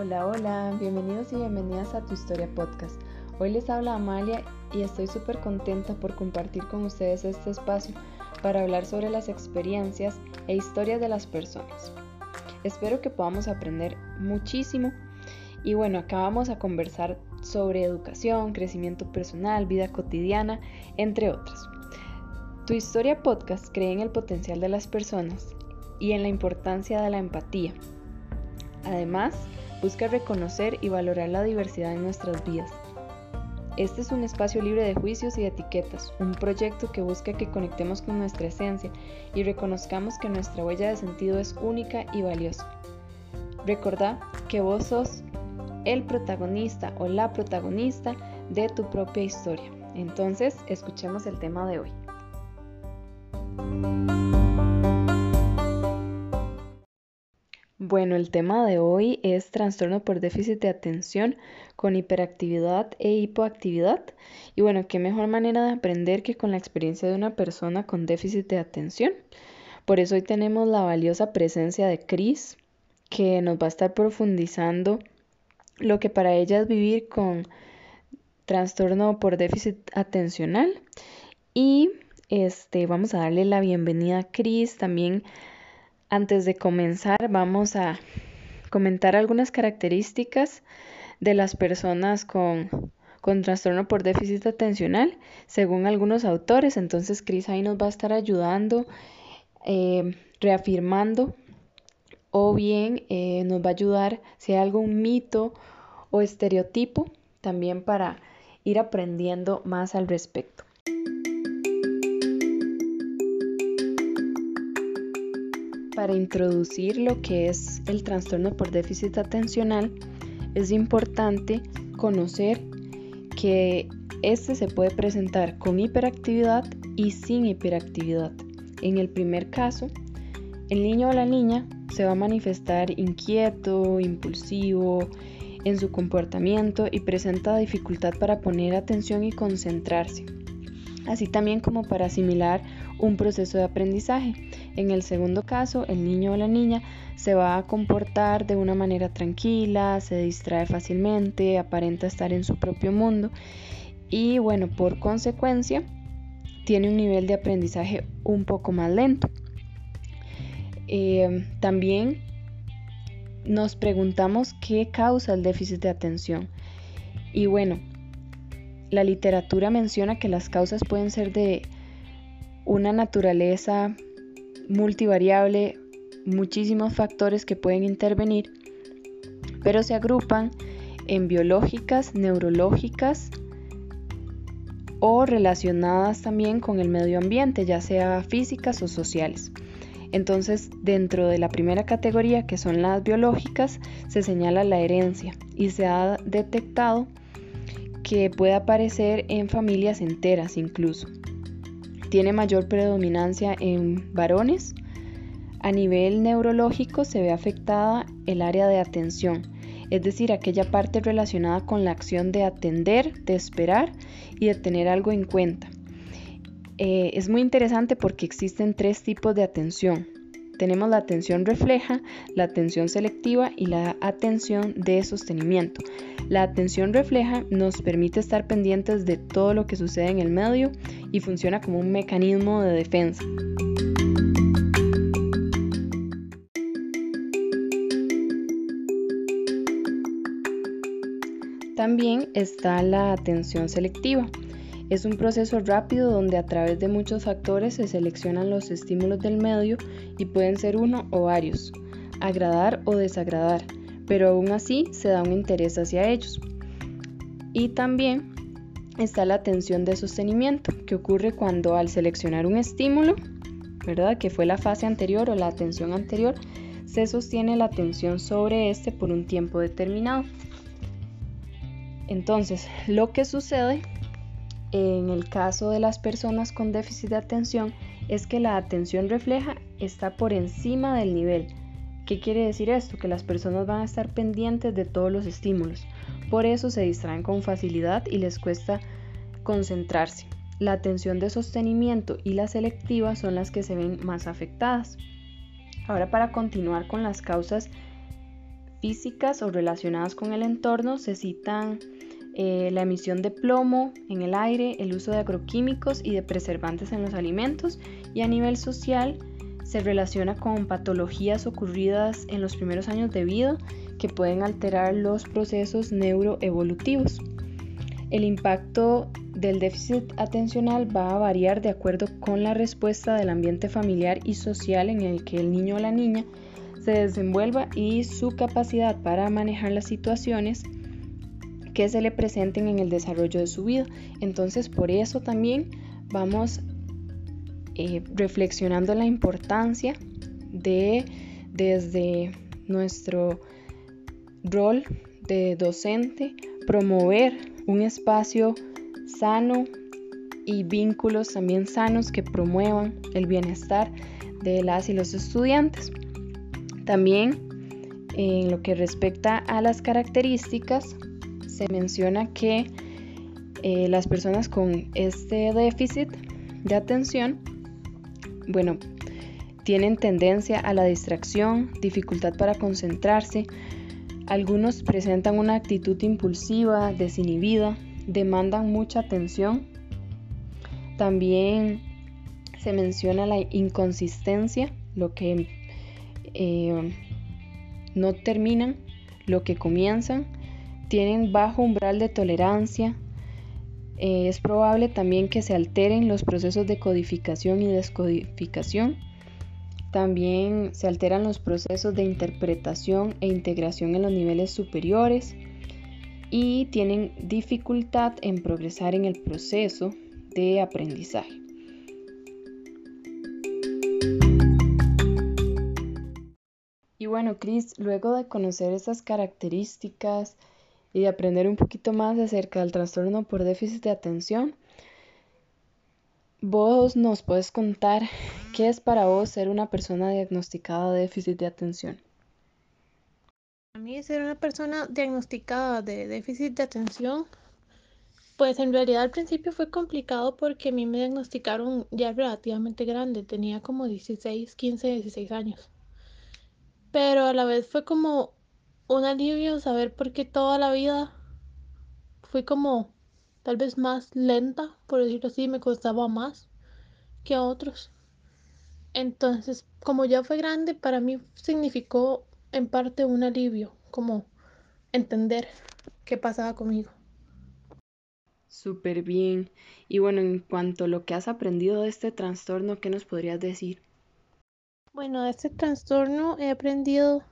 Hola, hola, bienvenidos y bienvenidas a Tu Historia Podcast. Hoy les habla Amalia y estoy súper contenta por compartir con ustedes este espacio para hablar sobre las experiencias e historias de las personas. Espero que podamos aprender muchísimo y bueno, acá vamos a conversar sobre educación, crecimiento personal, vida cotidiana, entre otras. Tu Historia Podcast cree en el potencial de las personas y en la importancia de la empatía. Además, busca reconocer y valorar la diversidad en nuestras vidas. Este es un espacio libre de juicios y etiquetas, un proyecto que busca que conectemos con nuestra esencia y reconozcamos que nuestra huella de sentido es única y valiosa. Recordá que vos sos el protagonista o la protagonista de tu propia historia. Entonces, escuchemos el tema de hoy. Bueno, el tema de hoy es trastorno por déficit de atención con hiperactividad e hipoactividad. Y bueno, qué mejor manera de aprender que con la experiencia de una persona con déficit de atención. Por eso hoy tenemos la valiosa presencia de Cris, que nos va a estar profundizando lo que para ella es vivir con trastorno por déficit atencional. Y este, vamos a darle la bienvenida a Cris también antes de comenzar, vamos a comentar algunas características de las personas con, trastorno por déficit atencional, según algunos autores. Entonces, Cris ahí nos va a estar ayudando, eh, reafirmando, o bien eh, nos va a ayudar si hay algún mito o estereotipo, también para ir aprendiendo más al respecto. Para introducir lo que es el trastorno por déficit atencional, es importante conocer que este se puede presentar con hiperactividad y sin hiperactividad. En el primer caso, el niño o la niña se va a manifestar inquieto, impulsivo en su comportamiento y presenta dificultad para poner atención y concentrarse, así también como para asimilar un proceso de aprendizaje. En el segundo caso, el niño o la niña se va a comportar de una manera tranquila, se distrae fácilmente, aparenta estar en su propio mundo y bueno, por consecuencia, tiene un nivel de aprendizaje un poco más lento. Eh, también nos preguntamos qué causa el déficit de atención. Y bueno, la literatura menciona que las causas pueden ser de una naturaleza multivariable, muchísimos factores que pueden intervenir, pero se agrupan en biológicas, neurológicas o relacionadas también con el medio ambiente, ya sea físicas o sociales. Entonces, dentro de la primera categoría, que son las biológicas, se señala la herencia y se ha detectado que puede aparecer en familias enteras incluso tiene mayor predominancia en varones. A nivel neurológico se ve afectada el área de atención, es decir, aquella parte relacionada con la acción de atender, de esperar y de tener algo en cuenta. Eh, es muy interesante porque existen tres tipos de atención. Tenemos la atención refleja, la atención selectiva y la atención de sostenimiento. La atención refleja nos permite estar pendientes de todo lo que sucede en el medio y funciona como un mecanismo de defensa. También está la atención selectiva. Es un proceso rápido donde a través de muchos factores se seleccionan los estímulos del medio y pueden ser uno o varios, agradar o desagradar, pero aún así se da un interés hacia ellos. Y también está la atención de sostenimiento, que ocurre cuando al seleccionar un estímulo, ¿verdad? Que fue la fase anterior o la atención anterior, se sostiene la atención sobre este por un tiempo determinado. Entonces, lo que sucede en el caso de las personas con déficit de atención es que la atención refleja está por encima del nivel. ¿Qué quiere decir esto? Que las personas van a estar pendientes de todos los estímulos. Por eso se distraen con facilidad y les cuesta concentrarse. La atención de sostenimiento y la selectiva son las que se ven más afectadas. Ahora para continuar con las causas físicas o relacionadas con el entorno se citan eh, la emisión de plomo en el aire, el uso de agroquímicos y de preservantes en los alimentos y a nivel social se relaciona con patologías ocurridas en los primeros años de vida que pueden alterar los procesos neuroevolutivos. El impacto del déficit atencional va a variar de acuerdo con la respuesta del ambiente familiar y social en el que el niño o la niña se desenvuelva y su capacidad para manejar las situaciones que se le presenten en el desarrollo de su vida. Entonces, por eso también vamos eh, reflexionando la importancia de desde nuestro rol de docente promover un espacio sano y vínculos también sanos que promuevan el bienestar de las y los estudiantes. También en lo que respecta a las características, se menciona que eh, las personas con este déficit de atención, bueno, tienen tendencia a la distracción, dificultad para concentrarse, algunos presentan una actitud impulsiva, desinhibida, demandan mucha atención. También se menciona la inconsistencia, lo que eh, no terminan, lo que comienzan tienen bajo umbral de tolerancia. Eh, es probable también que se alteren los procesos de codificación y descodificación. También se alteran los procesos de interpretación e integración en los niveles superiores y tienen dificultad en progresar en el proceso de aprendizaje. Y bueno, Chris, luego de conocer estas características, y de aprender un poquito más acerca del trastorno por déficit de atención, vos nos puedes contar qué es para vos ser una persona diagnosticada de déficit de atención. Para mí ser una persona diagnosticada de déficit de atención, pues en realidad al principio fue complicado porque a mí me diagnosticaron ya relativamente grande, tenía como 16, 15, 16 años. Pero a la vez fue como un alivio saber por qué toda la vida fui como tal vez más lenta, por decirlo así, me costaba más que a otros. Entonces, como ya fue grande, para mí significó en parte un alivio, como entender qué pasaba conmigo. Súper bien. Y bueno, en cuanto a lo que has aprendido de este trastorno, ¿qué nos podrías decir? Bueno, de este trastorno he aprendido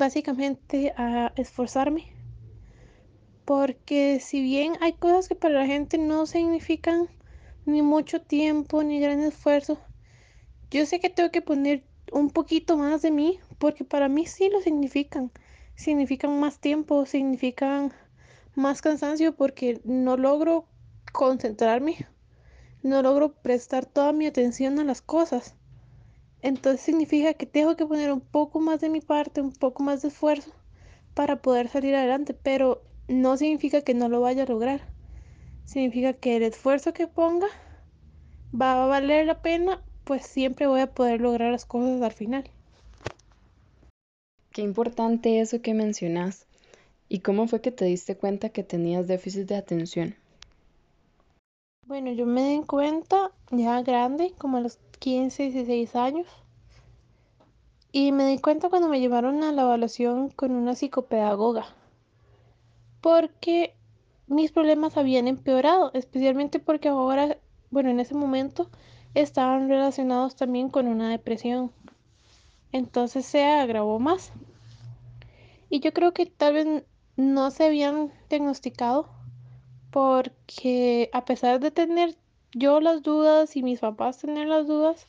básicamente a esforzarme. Porque si bien hay cosas que para la gente no significan ni mucho tiempo ni gran esfuerzo, yo sé que tengo que poner un poquito más de mí porque para mí sí lo significan. Significan más tiempo, significan más cansancio porque no logro concentrarme, no logro prestar toda mi atención a las cosas. Entonces significa que tengo que poner un poco más de mi parte, un poco más de esfuerzo para poder salir adelante, pero no significa que no lo vaya a lograr. Significa que el esfuerzo que ponga va a valer la pena, pues siempre voy a poder lograr las cosas al final. Qué importante eso que mencionas. ¿Y cómo fue que te diste cuenta que tenías déficit de atención? Bueno, yo me di cuenta ya grande, como a los 15, 16 años. Y me di cuenta cuando me llevaron a la evaluación con una psicopedagoga. Porque mis problemas habían empeorado, especialmente porque ahora, bueno, en ese momento estaban relacionados también con una depresión. Entonces se agravó más. Y yo creo que tal vez no se habían diagnosticado porque a pesar de tener yo las dudas y mis papás tener las dudas,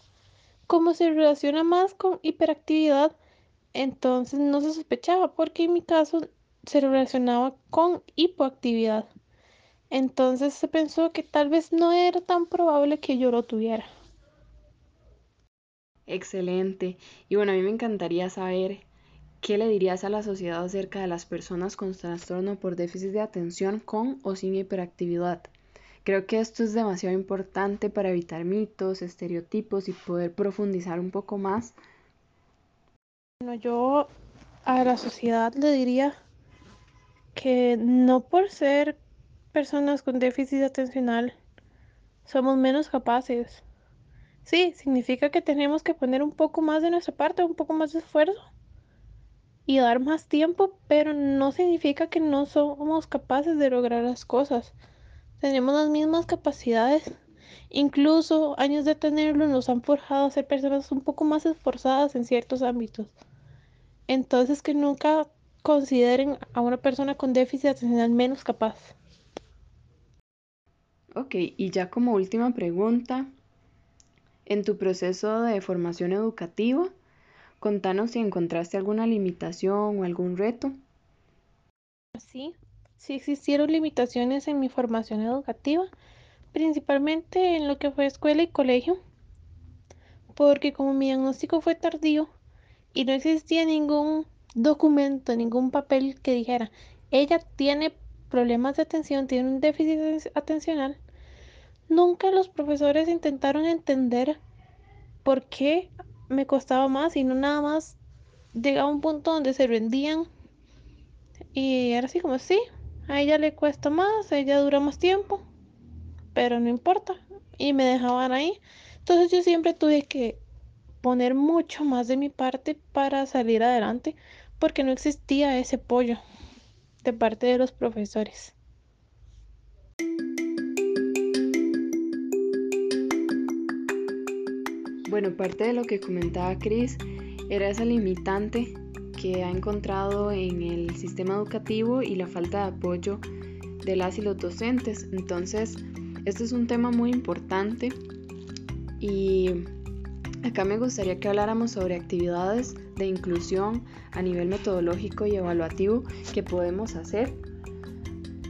como se relaciona más con hiperactividad, entonces no se sospechaba porque en mi caso se relacionaba con hipoactividad. Entonces se pensó que tal vez no era tan probable que yo lo tuviera. Excelente. Y bueno, a mí me encantaría saber qué le dirías a la sociedad acerca de las personas con trastorno por déficit de atención con o sin hiperactividad. Creo que esto es demasiado importante para evitar mitos, estereotipos y poder profundizar un poco más. Bueno, yo a la sociedad le diría que no por ser personas con déficit atencional somos menos capaces. Sí, significa que tenemos que poner un poco más de nuestra parte, un poco más de esfuerzo y dar más tiempo, pero no significa que no somos capaces de lograr las cosas. Tenemos las mismas capacidades. Incluso años de tenerlo nos han forjado a ser personas un poco más esforzadas en ciertos ámbitos. Entonces que nunca consideren a una persona con déficit atencional menos capaz. Ok, y ya como última pregunta, en tu proceso de formación educativa, contanos si encontraste alguna limitación o algún reto. Sí, sí existieron limitaciones en mi formación educativa, principalmente en lo que fue escuela y colegio, porque como mi diagnóstico fue tardío y no existía ningún documento, ningún papel que dijera, ella tiene problemas de atención, tiene un déficit atencional, nunca los profesores intentaron entender por qué me costaba más y no nada más llegaba a un punto donde se rendían y era así como, sí, a ella le cuesta más, ella dura más tiempo, pero no importa. Y me dejaban ahí. Entonces yo siempre tuve que poner mucho más de mi parte para salir adelante porque no existía ese apoyo de parte de los profesores. Bueno, parte de lo que comentaba Cris era esa limitante que ha encontrado en el sistema educativo y la falta de apoyo de las y los docentes. Entonces, este es un tema muy importante y acá me gustaría que habláramos sobre actividades de inclusión a nivel metodológico y evaluativo que podemos hacer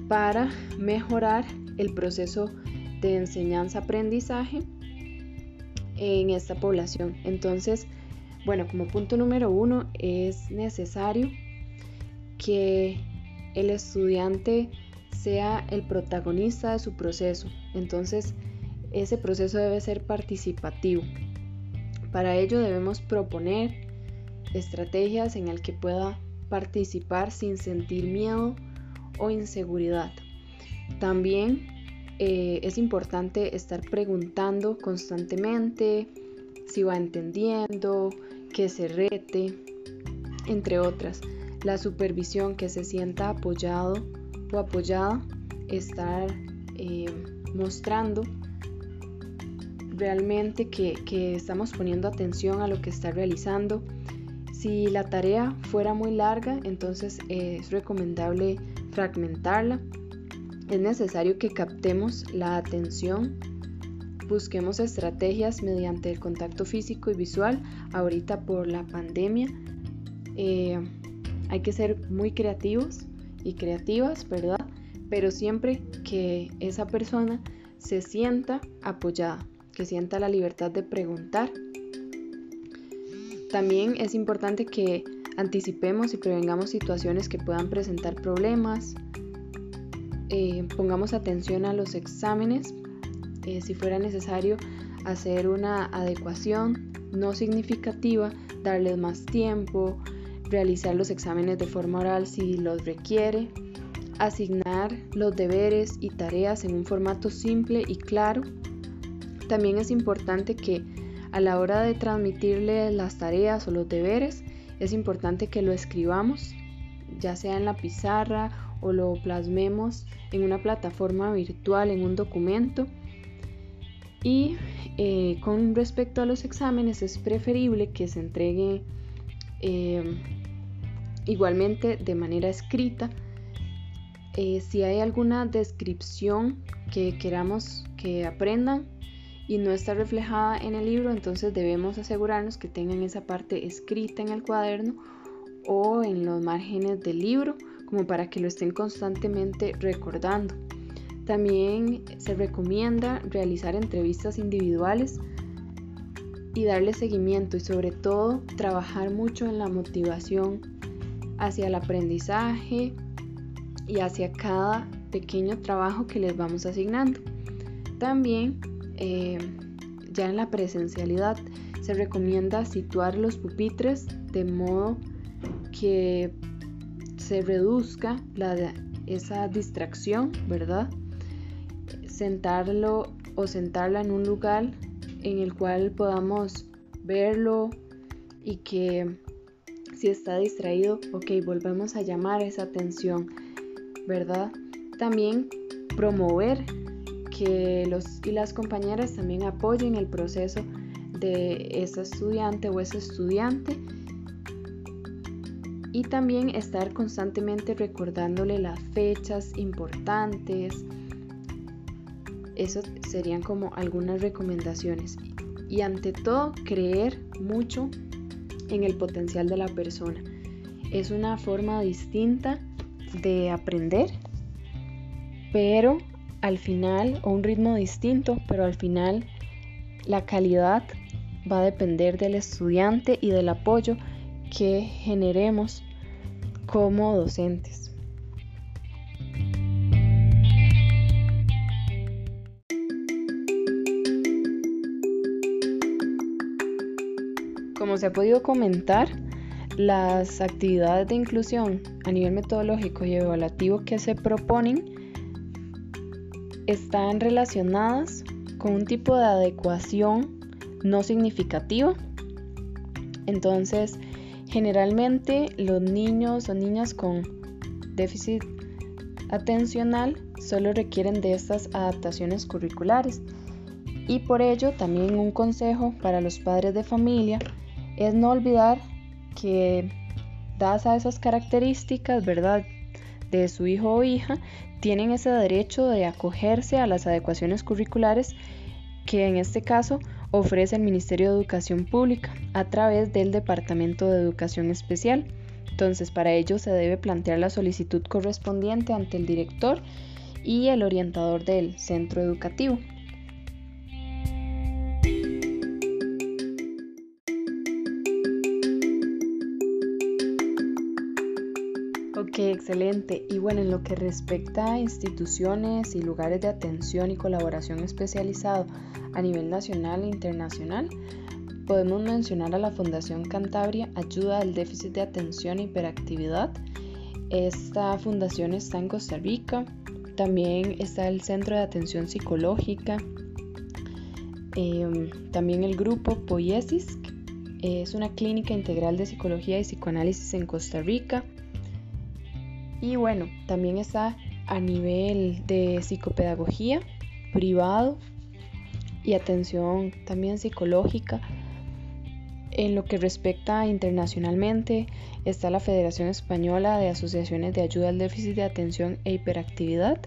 para mejorar el proceso de enseñanza-aprendizaje en esta población. Entonces, bueno, como punto número uno, es necesario que el estudiante sea el protagonista de su proceso. Entonces, ese proceso debe ser participativo. Para ello debemos proponer estrategias en las que pueda participar sin sentir miedo o inseguridad. También eh, es importante estar preguntando constantemente si va entendiendo, que se rete, entre otras. La supervisión, que se sienta apoyado o apoyada, estar eh, mostrando realmente que, que estamos poniendo atención a lo que está realizando. Si la tarea fuera muy larga, entonces es recomendable fragmentarla. Es necesario que captemos la atención busquemos estrategias mediante el contacto físico y visual. Ahorita por la pandemia eh, hay que ser muy creativos y creativas, ¿verdad? Pero siempre que esa persona se sienta apoyada, que sienta la libertad de preguntar. También es importante que anticipemos y prevengamos situaciones que puedan presentar problemas. Eh, pongamos atención a los exámenes eh, si fuera necesario hacer una adecuación no significativa, darles más tiempo, realizar los exámenes de forma oral si los requiere, asignar los deberes y tareas en un formato simple y claro. También es importante que a la hora de transmitirle las tareas o los deberes, es importante que lo escribamos, ya sea en la pizarra o lo plasmemos en una plataforma virtual, en un documento y eh, con respecto a los exámenes es preferible que se entregue eh, igualmente de manera escrita. Eh, si hay alguna descripción que queramos que aprendan y no está reflejada en el libro, entonces debemos asegurarnos que tengan esa parte escrita en el cuaderno o en los márgenes del libro como para que lo estén constantemente recordando. También se recomienda realizar entrevistas individuales y darle seguimiento y sobre todo trabajar mucho en la motivación hacia el aprendizaje y hacia cada pequeño trabajo que les vamos asignando. También eh, ya en la presencialidad se recomienda situar los pupitres de modo que se reduzca esa distracción, ¿verdad? Sentarlo o sentarla en un lugar en el cual podamos verlo y que si está distraído, ok, volvemos a llamar esa atención, ¿verdad? También promover que los y las compañeras también apoyen el proceso de ese estudiante o ese estudiante y también estar constantemente recordándole las fechas importantes. Eso serían como algunas recomendaciones. Y ante todo, creer mucho en el potencial de la persona. Es una forma distinta de aprender, pero al final, o un ritmo distinto, pero al final la calidad va a depender del estudiante y del apoyo que generemos como docentes. Se ha podido comentar, las actividades de inclusión a nivel metodológico y evaluativo que se proponen están relacionadas con un tipo de adecuación no significativa. Entonces, generalmente los niños o niñas con déficit atencional solo requieren de estas adaptaciones curriculares. Y por ello, también un consejo para los padres de familia es no olvidar que dadas a esas características, ¿verdad? de su hijo o hija, tienen ese derecho de acogerse a las adecuaciones curriculares que en este caso ofrece el Ministerio de Educación Pública a través del Departamento de Educación Especial. Entonces, para ello se debe plantear la solicitud correspondiente ante el director y el orientador del centro educativo. Excelente. Y bueno, en lo que respecta a instituciones y lugares de atención y colaboración especializado a nivel nacional e internacional, podemos mencionar a la Fundación Cantabria Ayuda al Déficit de Atención e Hiperactividad. Esta fundación está en Costa Rica. También está el Centro de Atención Psicológica. Em, también el grupo Poiesis, es una clínica integral de psicología y psicoanálisis en Costa Rica. Y bueno, también está a nivel de psicopedagogía privado y atención también psicológica. En lo que respecta internacionalmente, está la Federación Española de Asociaciones de Ayuda al Déficit de Atención e Hiperactividad,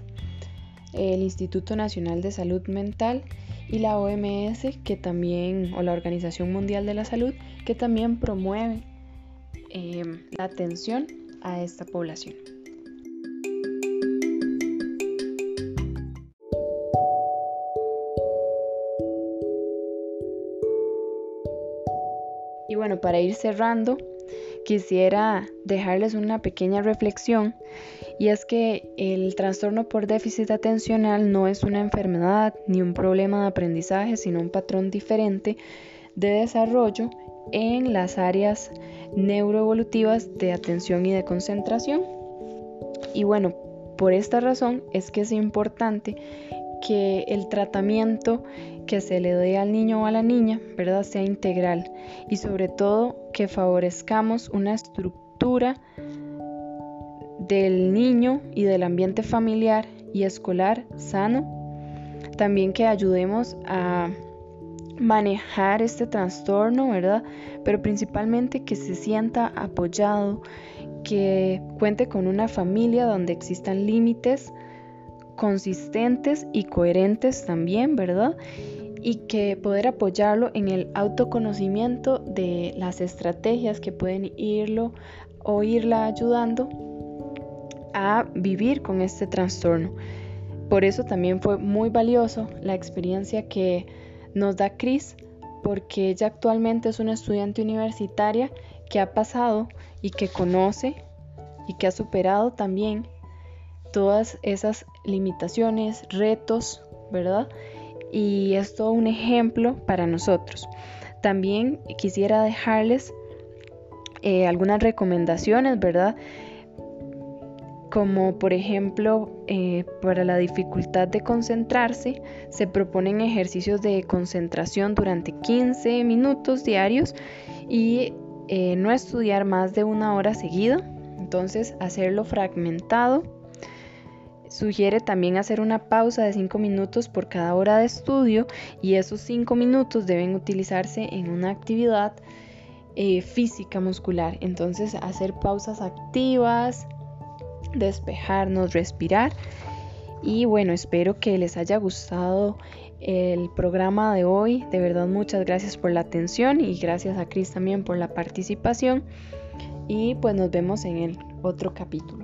el Instituto Nacional de Salud Mental y la OMS, que también, o la Organización Mundial de la Salud, que también promueve eh, la atención a esta población. Para ir cerrando, quisiera dejarles una pequeña reflexión y es que el trastorno por déficit atencional no es una enfermedad ni un problema de aprendizaje, sino un patrón diferente de desarrollo en las áreas neuroevolutivas de atención y de concentración. Y bueno, por esta razón es que es importante que el tratamiento que se le dé al niño o a la niña, ¿verdad?, sea integral y sobre todo que favorezcamos una estructura del niño y del ambiente familiar y escolar sano. También que ayudemos a manejar este trastorno, ¿verdad? Pero principalmente que se sienta apoyado, que cuente con una familia donde existan límites consistentes y coherentes también, ¿verdad? Y que poder apoyarlo en el autoconocimiento de las estrategias que pueden irlo o irla ayudando a vivir con este trastorno. Por eso también fue muy valioso la experiencia que nos da Cris, porque ella actualmente es una estudiante universitaria que ha pasado y que conoce y que ha superado también todas esas limitaciones, retos, ¿verdad? Y es todo un ejemplo para nosotros. También quisiera dejarles eh, algunas recomendaciones, ¿verdad? Como por ejemplo, eh, para la dificultad de concentrarse, se proponen ejercicios de concentración durante 15 minutos diarios y eh, no estudiar más de una hora seguida. Entonces, hacerlo fragmentado. Sugiere también hacer una pausa de 5 minutos por cada hora de estudio y esos 5 minutos deben utilizarse en una actividad eh, física muscular. Entonces hacer pausas activas, despejarnos, respirar. Y bueno, espero que les haya gustado el programa de hoy. De verdad, muchas gracias por la atención y gracias a Cris también por la participación. Y pues nos vemos en el otro capítulo.